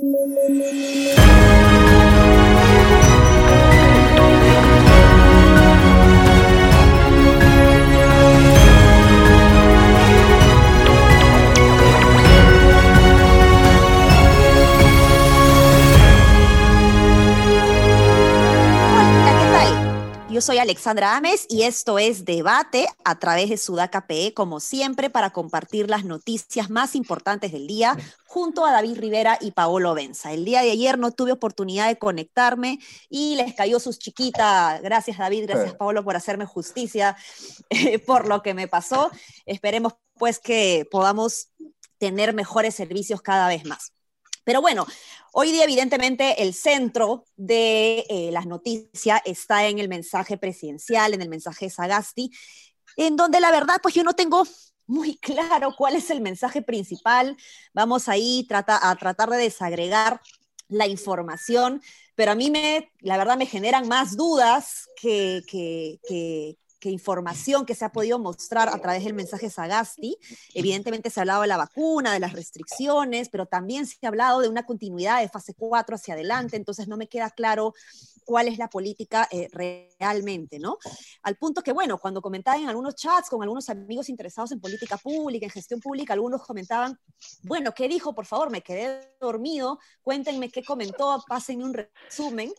Yo soy Alexandra Ames y esto es Debate a través de Sudaca PE, como siempre, para compartir las noticias más importantes del día junto a David Rivera y Paolo Benza. El día de ayer no tuve oportunidad de conectarme y les cayó sus chiquitas. Gracias David, gracias Paolo por hacerme justicia eh, por lo que me pasó. Esperemos pues que podamos tener mejores servicios cada vez más. Pero bueno, hoy día evidentemente el centro de eh, las noticias está en el mensaje presidencial, en el mensaje Sagasti, en donde la verdad pues yo no tengo muy claro cuál es el mensaje principal. Vamos ahí a tratar de desagregar la información, pero a mí me, la verdad me generan más dudas que, que, que información que se ha podido mostrar a través del mensaje Sagasti. Evidentemente se ha hablado de la vacuna, de las restricciones, pero también se ha hablado de una continuidad de fase 4 hacia adelante, entonces no me queda claro cuál es la política eh, realmente, ¿no? Al punto que, bueno, cuando comentaba en algunos chats con algunos amigos interesados en política pública, en gestión pública, algunos comentaban, bueno, ¿qué dijo? Por favor, me quedé dormido, cuéntenme qué comentó, pásenme un resumen.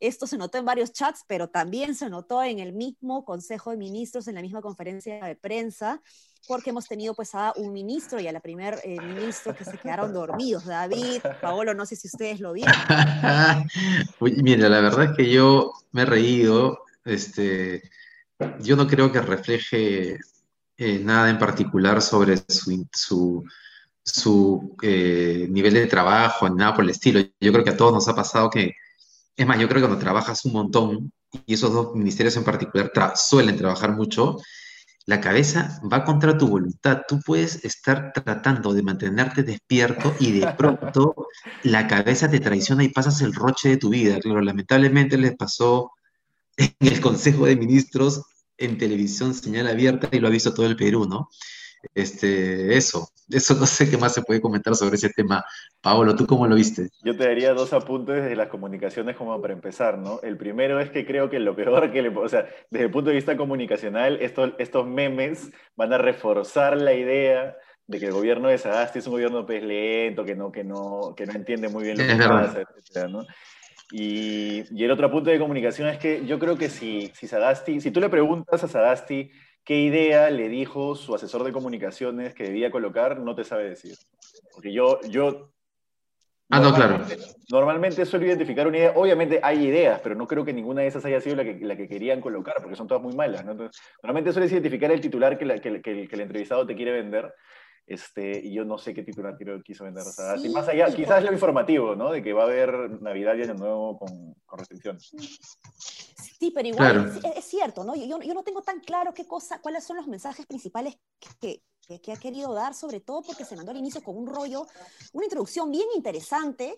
Esto se notó en varios chats, pero también se notó en el mismo Consejo de Ministros, en la misma conferencia de prensa, porque hemos tenido pues a un ministro y a la primer eh, ministro que se quedaron dormidos. David, Paolo, no sé si ustedes lo vieron. mira, la verdad es que yo me he reído. Este, yo no creo que refleje eh, nada en particular sobre su, su, eh, nivel de trabajo, nada por el estilo. Yo creo que a todos nos ha pasado que es más, yo creo que cuando trabajas un montón, y esos dos ministerios en particular suelen trabajar mucho, la cabeza va contra tu voluntad. Tú puedes estar tratando de mantenerte despierto y de pronto la cabeza te traiciona y pasas el roche de tu vida. Pero lamentablemente les pasó en el Consejo de Ministros en televisión señal abierta y lo ha visto todo el Perú, ¿no? Este, eso, eso no sé qué más se puede comentar sobre ese tema. Paolo, ¿tú cómo lo viste? Yo te daría dos apuntes desde las comunicaciones como para empezar, ¿no? El primero es que creo que lo peor que le... O sea, desde el punto de vista comunicacional, estos, estos memes van a reforzar la idea de que el gobierno de Sagasti es un gobierno pues, lento, que no, que, no, que no entiende muy bien lo que pasa. Y, y, el otro punto de comunicación es que yo creo que si, si Sagasti, si tú le preguntas a Sagasti qué idea le dijo su asesor de comunicaciones que debía colocar, no te sabe decir. Porque yo, yo Ah, no, claro. Normalmente suelo identificar una idea. Obviamente hay ideas, pero no creo que ninguna de esas haya sido la que, la que querían colocar, porque son todas muy malas. normalmente sueles identificar el titular que, que, que, el entrevistado te quiere vender, este, y yo no sé qué titular quiso vender. O más allá, quizás lo informativo, ¿no? De que va a haber Navidad y Año Nuevo con, con restricciones. Sí, pero igual es, cierto, ¿no? Yo, yo, no tengo tan claro qué cosa, cuáles son los mensajes principales que, que, que, ha querido dar, sobre todo porque se mandó al inicio con un rollo, una introducción bien interesante,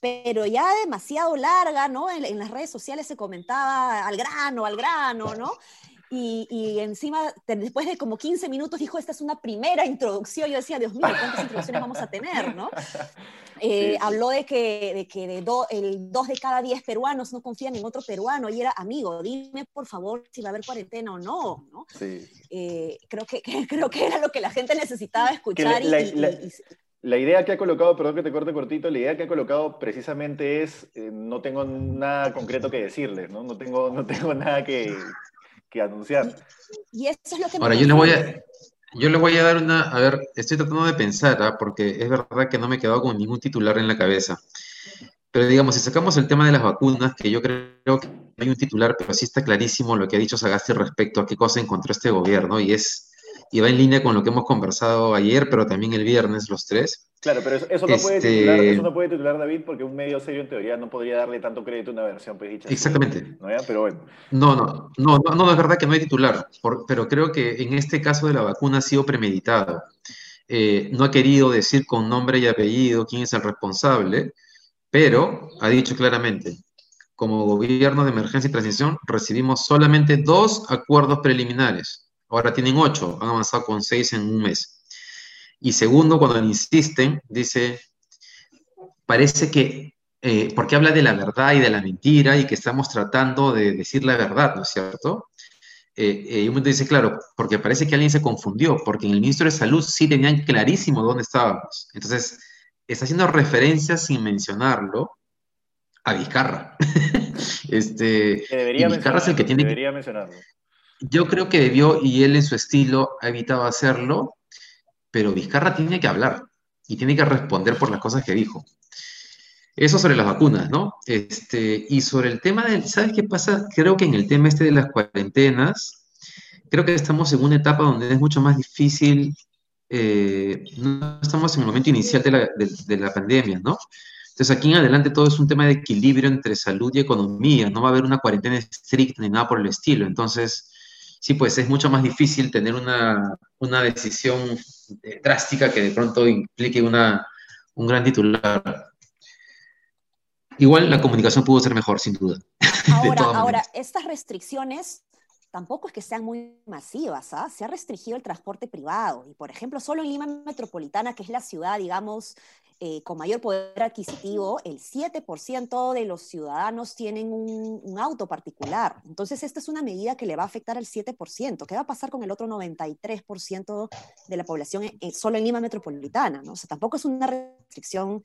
pero ya demasiado larga, ¿no? En, en las redes sociales se comentaba al grano, al grano, ¿no? Y, encima, después de como 15 minutos, dijo, esta es una primera introducción. Yo decía, Dios mío, ¿cuántas introducciones vamos a tener? ¿no? Eh, habló de que, de que de el dos de cada diez peruanos no confían en otro peruano y era, amigo, dime por favor si va a haber cuarentena o no. ¿no? Sí. Eh, creo, que, creo que era lo que la gente necesitaba escuchar. La, idea que ha colocado, perdón que te corte cortito, la idea que ha colocado precisamente es, eh, no tengo nada concreto que decirles, ¿no? No tengo, no tengo nada que, que anunciar. Y, eso es lo que Ahora, yo le voy a... Yo le voy a dar una, a ver, estoy tratando de pensar, ¿ah? porque es verdad que no me he quedado con ningún titular en la cabeza. Pero digamos, si sacamos el tema de las vacunas, que yo creo que hay un titular, pero sí está clarísimo lo que ha dicho Sagasti respecto a qué cosa encontró este gobierno, y es y va en línea con lo que hemos conversado ayer, pero también el viernes, los tres. Claro, pero eso, no, puede este titular, eso no puede titular David porque un medio serio en teoría no podría darle tanto crédito a una versión pues, dicha. Exactamente. ¿no? Pero bueno. No, no, no, no, es verdad que no hay titular, pero creo que en este caso de la vacuna ha sido premeditado. Eh, no ha querido decir con nombre y apellido quién es el responsable, pero ha dicho claramente, como gobierno de emergencia y transición recibimos solamente dos acuerdos preliminares Ahora tienen ocho, han avanzado con seis en un mes. Y segundo, cuando insisten, dice, parece que, eh, porque habla de la verdad y de la mentira y que estamos tratando de decir la verdad, ¿no es cierto? Eh, eh, y un momento dice, claro, porque parece que alguien se confundió, porque en el ministro de Salud sí tenían clarísimo dónde estábamos. Entonces, está haciendo referencias sin mencionarlo a Vizcarra. este, debería Vizcarra es el que tiene debería mencionarlo. Yo creo que debió, y él en su estilo ha evitado hacerlo, pero Vizcarra tiene que hablar y tiene que responder por las cosas que dijo. Eso sobre las vacunas, ¿no? Este, y sobre el tema del, ¿sabes qué pasa? Creo que en el tema este de las cuarentenas, creo que estamos en una etapa donde es mucho más difícil, eh, no estamos en el momento inicial de la, de la pandemia, ¿no? Entonces aquí en adelante todo es un tema de equilibrio entre salud y economía, no va a haber una cuarentena estricta ni nada por el estilo. Entonces, sí, pues es mucho más difícil tener una, una decisión eh, drástica que de pronto implique una, un gran titular. Igual la comunicación pudo ser mejor, sin duda. Ahora, ahora estas restricciones tampoco es que sean muy masivas, ¿ah? Se ha restringido el transporte privado y, por ejemplo, solo en Lima Metropolitana, que es la ciudad, digamos, eh, con mayor poder adquisitivo, el 7% de los ciudadanos tienen un, auto particular. Entonces, esta es una medida que le va a afectar al 7%. ¿Qué va a pasar con el otro 93% de la población eh, solo en Lima Metropolitana? ¿no? O sea, tampoco es una restricción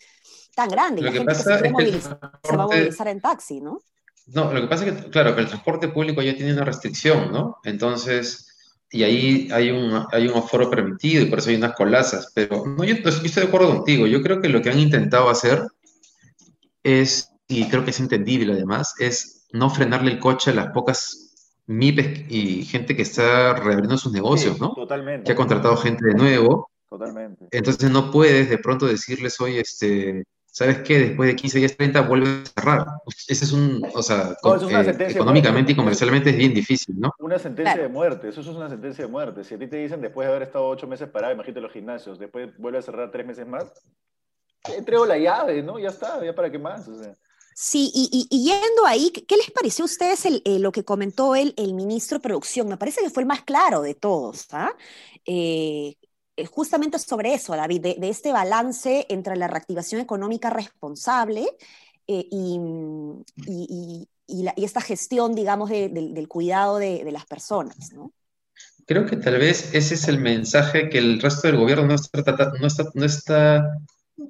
tan grande. Lo la gente que se, se va a movilizar en taxi, ¿no? No, lo que pasa es que, claro, que el transporte público ya tiene una restricción, ¿no? Entonces, y ahí hay un, hay un aforo permitido y por eso hay unas colazas. Pero no, yo, yo, estoy de acuerdo contigo. Yo creo que lo que han intentado hacer es, y creo que es entendible además, es no frenarle el coche a las pocas MIPES y gente que está reabriendo sus negocios, ¿no? Totalmente. Que ha contratado gente de nuevo. Totalmente. Entonces no puedes de pronto decirles, oye, este, ¿sabes qué? Después de 15 días, 30 vuelve a cerrar. Ese es un, o sea, eh, económicamente y comercialmente es bien difícil, ¿no? Una sentencia de muerte, eso es una sentencia de muerte. Si a ti te dicen después de haber estado ocho meses parado, imagínate los gimnasios, después vuelve a cerrar tres meses más, entrego la llave, ¿no? Ya está, ya para qué más, o sea. Sí, y, yendo ahí, ¿qué les pareció a ustedes eh, lo que comentó el, el ministro de Producción? Me parece que fue el más claro de todos. ¿ah? Eh, justamente sobre eso, David, de, este balance entre la reactivación económica responsable eh, y, esta gestión, digamos, del cuidado de, las personas. Creo que tal vez ese es el mensaje que el resto del gobierno no está, no está, no está,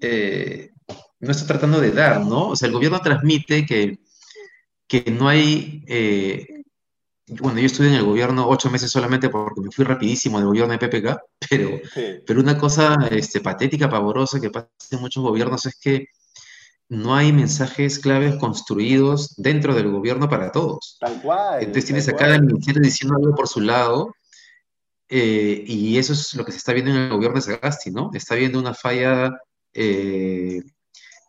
eh, no está tratando de dar, ¿no? O sea, el gobierno transmite que, que no hay bueno, yo estuve en el gobierno ocho meses solamente porque me fui rapidísimo del gobierno de PPK, pero, pero una cosa este, patética, pavorosa que pasa en muchos gobiernos es que no hay mensajes claves construidos dentro del gobierno para todos. Tal cual. Entonces tienes acá el ministerio diciendo algo por su lado, eh, y eso es lo que se está viendo en el gobierno de Sagasti, ¿no? Está viendo una falla eh,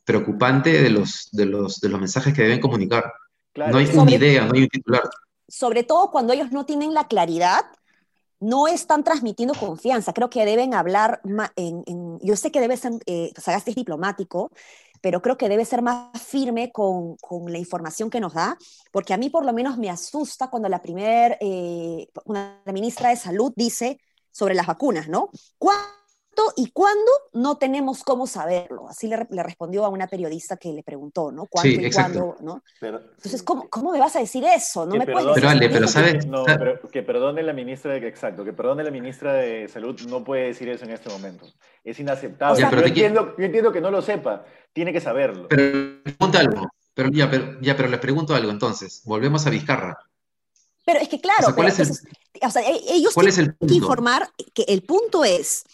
preocupante de los, de, los, de los mensajes que deben comunicar. No hay una idea, no hay un titular sobre todo cuando ellos no tienen la claridad, no están transmitiendo confianza. Creo que deben hablar, en, yo sé que debe ser, eh, Sagasti es diplomático, pero creo que debe ser más firme con, la información que nos da, porque a mí por lo menos me asusta cuando la primera eh, ministra de Salud dice sobre las vacunas, ¿no? Y cuándo no tenemos cómo saberlo. Así le, respondió a una periodista que le preguntó, ¿no? ¿Cuándo y cuándo? ¿no? Entonces, ¿cómo, ¿cómo, me vas a decir eso? No me puedes pero, Ale, pero ¿sabes? No, pero que perdone la ministra de exacto, que perdone la ministra de Salud no puede decir eso en este momento. Es inaceptable. yo, entiendo, yo, entiendo, que no lo sepa, tiene que saberlo. Pero pregunta algo, pero ya, pero, ya, pero le pregunto algo entonces. Volvemos a Vizcarra. Pero es que claro, ¿cuál es el, o sea, ellos tienen que informar que el punto es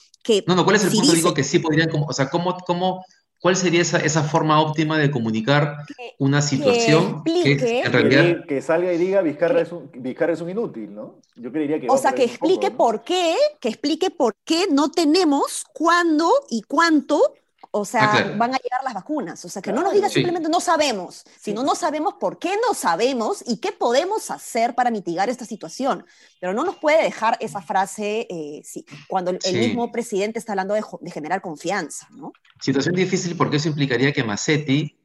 no, no, ¿cuál es el punto? Digo que sí podrían, o sea, ¿cómo, cómo, ¿cuál sería esa, esa forma óptima de comunicar una situación que, en realidad... Que, salga y diga Vizcarra es, un, Vizcarra es un inútil, ¿no? Yo creería que... O sea, que explique por qué, que explique por qué no tenemos cuándo y cuánto o sea, ah, van a llegar las vacunas. O sea, que no nos diga simplemente no sabemos, sino no sabemos por qué no sabemos y qué podemos hacer para mitigar esta situación. Pero no nos puede dejar esa frase eh, cuando el, mismo presidente está hablando de, generar confianza, ¿no? Situación difícil porque eso implicaría que Massetti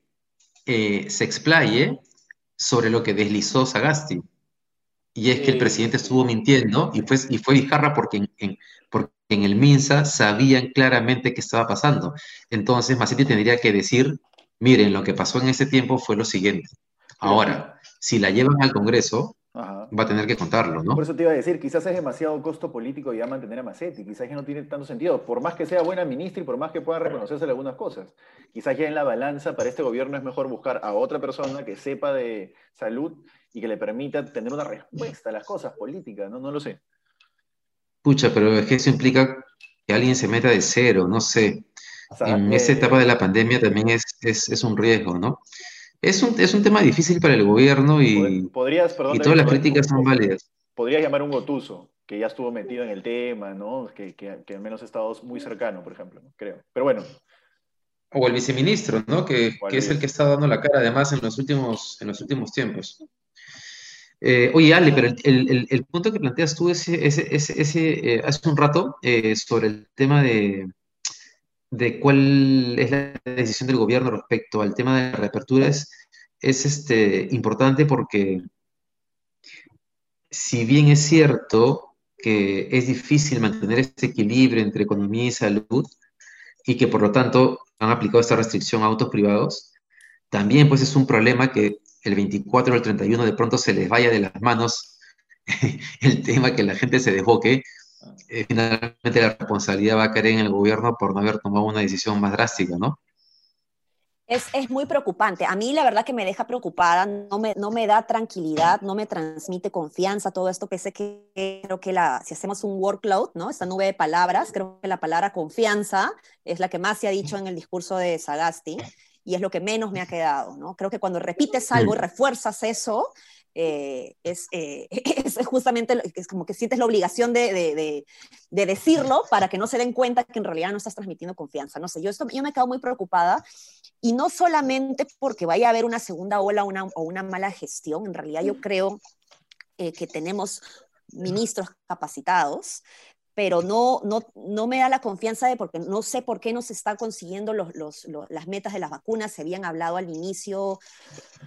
eh, se explaye sobre lo que deslizó Sagasti. Y es que el presidente estuvo mintiendo y fue, y fue Vizcarra porque en, porque en el MINSA sabían claramente qué estaba pasando. Entonces, Macetti tendría que decir miren, lo que pasó en ese tiempo fue lo siguiente. Ahora, si la llevan al Congreso, va a tener que contarlo, ¿no? Por eso te iba a decir, quizás es demasiado costo político ya mantener a Macetti, quizás ya no tiene tanto sentido, por más que sea buena ministra y por más que pueda reconocerse algunas cosas. Quizás ya en la balanza para este gobierno es mejor buscar a otra persona que sepa de salud y que le permita tener una respuesta a las cosas políticas, ¿no? No lo sé. Pucha, pero es que eso implica que alguien se meta de cero, no sé. en esta etapa de la pandemia también es, es, un riesgo, ¿no? Es un, es un tema difícil para el gobierno y, ¿Podrías, y todas las críticas son válidas. Podrías llamar a un Gotuso, que ya estuvo metido en el tema, ¿no? Que, que, que al menos ha estado muy cercano, por ejemplo, creo. Pero bueno. O el viceministro, ¿no? Que, que es el que está dando la cara además en los últimos, en los últimos tiempos. Eh, oye, Ale, pero el, punto que planteas tú ese, ese, eh, hace un rato eh, sobre el tema de, de cuál es la decisión del gobierno respecto al tema de reaperturas es este, importante porque si bien es cierto que es difícil mantener este equilibrio entre economía y salud y que por lo tanto han aplicado esta restricción a autos privados, también pues es un problema que el 24 o el 31 de pronto se les vaya de las manos el tema que la gente se desboque, eh, finalmente la responsabilidad va a caer en el gobierno por no haber tomado una decisión más drástica, ¿no? Es, es, muy preocupante. A mí la verdad que me deja preocupada, no me, no me da tranquilidad, no me transmite confianza todo esto, pese que creo que la, si hacemos un workload, ¿no? esta nube de palabras, creo que la palabra confianza es la que más se ha dicho en el discurso de Sagasti y es lo que menos me ha quedado, ¿no? Creo que cuando repites algo y refuerzas eso, eh, es, eh, es, justamente, es como que sientes la obligación de, de, de, decirlo para que no se den cuenta que en realidad no estás transmitiendo confianza. No sé, yo, esto, yo me quedo muy preocupada y no solamente porque vaya a haber una segunda ola una, o una mala gestión, en realidad yo creo eh, que tenemos ministros capacitados, pero no, no, no me da la confianza de porque no sé por qué no se están consiguiendo las metas de las vacunas. Se habían hablado al inicio,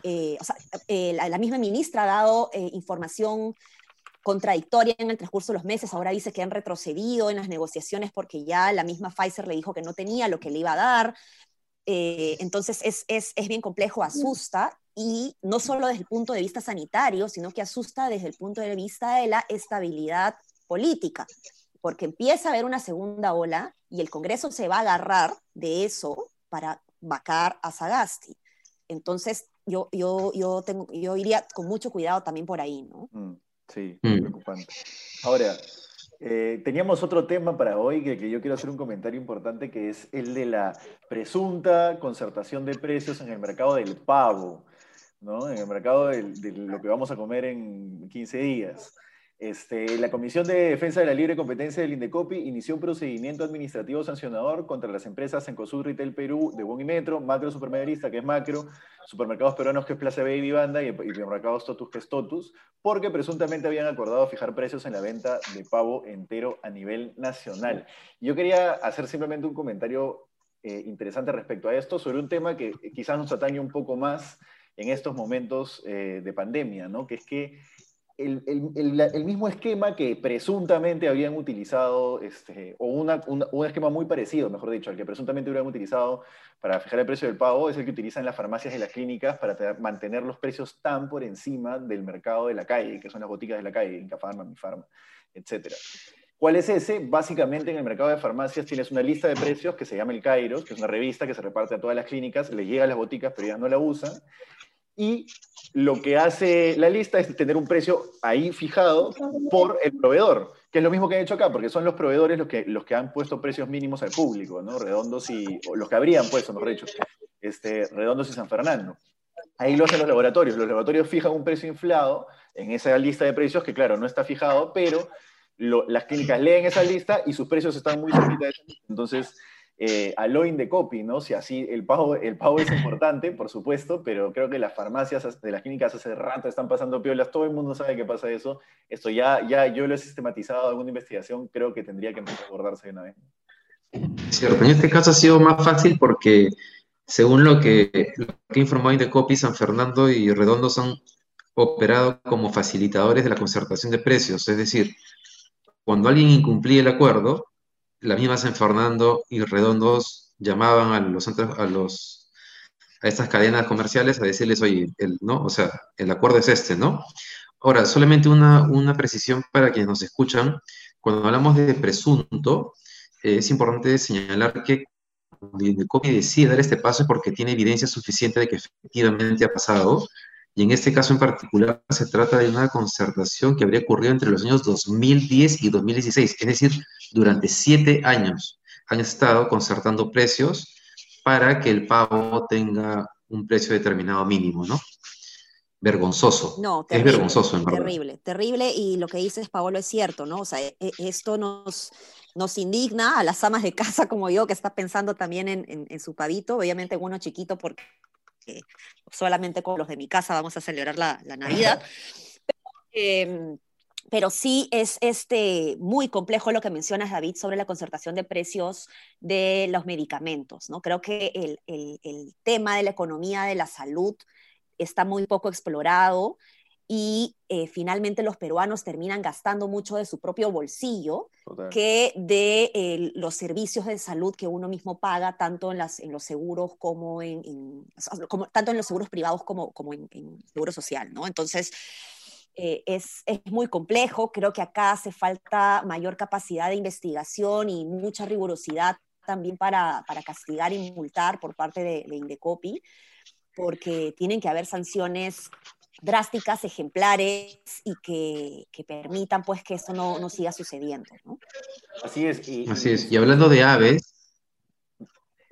eh, o sea, eh, la, misma ministra ha dado eh, información contradictoria en el transcurso de los meses. Ahora dice que han retrocedido en las negociaciones porque ya la misma Pfizer le dijo que no tenía lo que le iba a dar. entonces es, es, es bien complejo, asusta y no solo desde el punto de vista sanitario, sino que asusta desde el punto de vista de la estabilidad política porque empieza a haber una segunda ola y el Congreso se va a agarrar de eso para vacar a Sagasti. Entonces, yo, yo, yo, tengo, yo iría con mucho cuidado también por ahí, ¿no? Mm, sí, mm. preocupante. Ahora, eh, teníamos otro tema para hoy que, que, yo quiero hacer un comentario importante que es el de la presunta concertación de precios en el mercado del pavo, ¿no? En el mercado de lo que vamos a comer en 15 días. Este, la Comisión de Defensa de la Libre Competencia del Indecopi inició un procedimiento administrativo sancionador contra las empresas Encosud Retail Perú de Bon y Metro, Macro Supermercadista, que es Macro, Supermercados Peruanos, que es Plaza B y Banda, y, y Supermercados Totus, que es Totus, porque presuntamente habían acordado fijar precios en la venta de pavo entero a nivel nacional. Yo quería hacer simplemente un comentario eh, interesante respecto a esto, sobre un tema que quizás nos atañe un poco más en estos momentos eh, de pandemia, ¿no? que es que el, mismo esquema que presuntamente habían utilizado, este, o un esquema muy parecido, mejor dicho, al que presuntamente habían utilizado para fijar el precio del pago, es el que utilizan las farmacias y las clínicas para mantener los precios tan por encima del mercado de la calle, que son las boticas de la calle, Incafarma, Mifarma, etc. ¿Cuál es ese? Básicamente en el mercado de farmacias tienes una lista de precios que se llama el Kairos, que es una revista que se reparte a todas las clínicas, le llega a las boticas, pero ellas no la usan, y lo que hace la lista es tener un precio ahí fijado por el proveedor, que es lo mismo que han hecho acá, porque son los proveedores los que, los que han puesto precios mínimos al público, ¿no? Redondos y, los que habrían puesto, mejor dicho, este, Redondos y San Fernando. Ahí lo hacen los laboratorios. Los laboratorios fijan un precio inflado en esa lista de precios, que claro, no está fijado, pero las clínicas leen esa lista y sus precios están muy cerquita de esa lista. Entonces, eh, a lo de copy, ¿no? Si así, el pago, el pago es importante, por supuesto, pero creo que las farmacias de las clínicas hace rato están pasando piolas, todo el mundo sabe que pasa eso. Esto ya, ya yo lo he sistematizado en alguna investigación, creo que tendría que empezar a abordarse de una vez. Cierto, en este caso ha sido más fácil porque, según lo que, lo que informó Indecopy, San Fernando y Redondo han operado como facilitadores de la concertación de precios, es decir, cuando alguien incumplía el acuerdo, la misma San Fernando y Redondos llamaban a los, a los, a estas cadenas comerciales a decirles, oye, el, ¿no? O sea, el acuerdo es este, ¿no? Ahora, solamente una, una precisión para quienes nos escuchan. Cuando hablamos de presunto, eh, es importante señalar que cuando Indecopi decide dar este paso porque tiene evidencia suficiente de que efectivamente ha pasado. Y en este caso en particular se trata de una concertación que habría ocurrido entre los años 2010 y 2016. Es decir, durante siete años han estado concertando precios para que el pavo tenga un precio determinado mínimo, ¿no? Vergonzoso. No, terrible, es vergonzoso, en verdad. Terrible, terrible. Y lo que dices, Paolo, es cierto, ¿no? O sea, e, e, esto nos, nos indigna a las amas de casa como yo, que está pensando también en, en, su pavito, obviamente uno chiquito porque solamente con los de mi casa vamos a celebrar la, la Navidad. Pero, eh, pero sí es este, muy complejo lo que mencionas, David, sobre la concertación de precios de los medicamentos. ¿no? Creo que el, el, el tema de la economía de la salud está muy poco explorado y eh, finalmente los peruanos terminan gastando mucho de su propio bolsillo que de eh, los servicios de salud que uno mismo paga, tanto en, las, en los seguros como en, en como, tanto en los seguros privados como, como en, en seguro social, ¿no? Entonces, eh, es, es, muy complejo. Creo que acá hace falta mayor capacidad de investigación y mucha rigurosidad también para, para castigar y multar por parte de, de, Indecopi, porque tienen que haber sanciones drásticas, ejemplares y que, que permitan pues que esto no, no siga sucediendo. ¿no? Así es. Y, Así es. Y hablando de aves,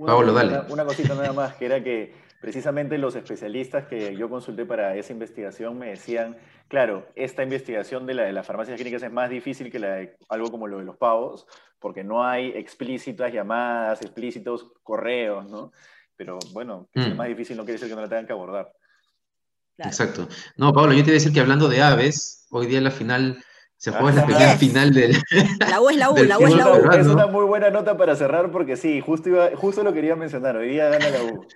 una, Pablo, dale. Una, una cosita nada más, que era que precisamente los especialistas que yo consulté para esa investigación me decían, claro, esta investigación de la de las farmacias clínicas es más difícil que la de algo como lo de los pavos, porque no hay explícitas llamadas, explícitos correos, ¿no? Pero bueno, que mm. es más difícil no quiere decir que no la tengan que abordar. Claro. Exacto. No, Pablo, yo te iba a decir que hablando de aves, hoy día la final se juega la primera final del. La U es la U, la U es la U. Es una muy buena nota para cerrar porque sí, justo, iba, justo lo quería mencionar. Hoy día gana la U.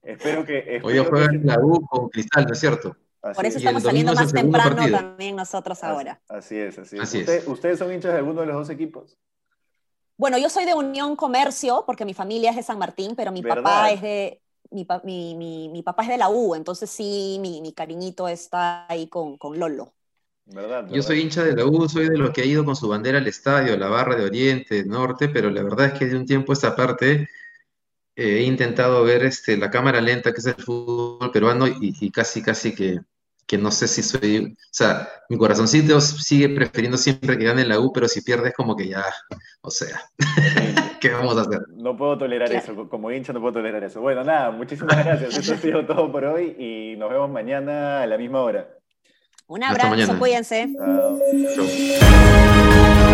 Espero que. Espero Hoy juegan que... la U con Cristal, ¿no es cierto? Así Por eso estamos saliendo más temprano partido. también nosotros ahora. Así es, así es. Así ¿Usted, es. ¿Ustedes son hinchas de alguno de los dos equipos? Bueno, yo soy de Unión Comercio, porque mi familia es de San Martín, pero mi ¿verdad? papá es de. Mi, mi, mi, mi, papá es de la U, entonces sí, mi, cariñito está ahí con, con Lolo. ¿Verdad, verdad? Yo soy hincha de la U, soy de los que ha ido con su bandera al estadio, la barra de Oriente, Norte, pero la verdad es que de un tiempo a esta parte eh, he intentado ver este, la cámara lenta, que es el fútbol peruano, y, y casi, casi que, que, no sé si soy, o sea, mi corazoncito sigue prefiriendo siempre que gane la U, pero si pierdes como que ya, o sea, ¿qué vamos a hacer? No puedo tolerar eso, como hincha no puedo tolerar eso. Bueno, nada, muchísimas gracias, eso ha sido todo por hoy y nos vemos mañana a la misma hora. Un abrazo, cuídense. Chao.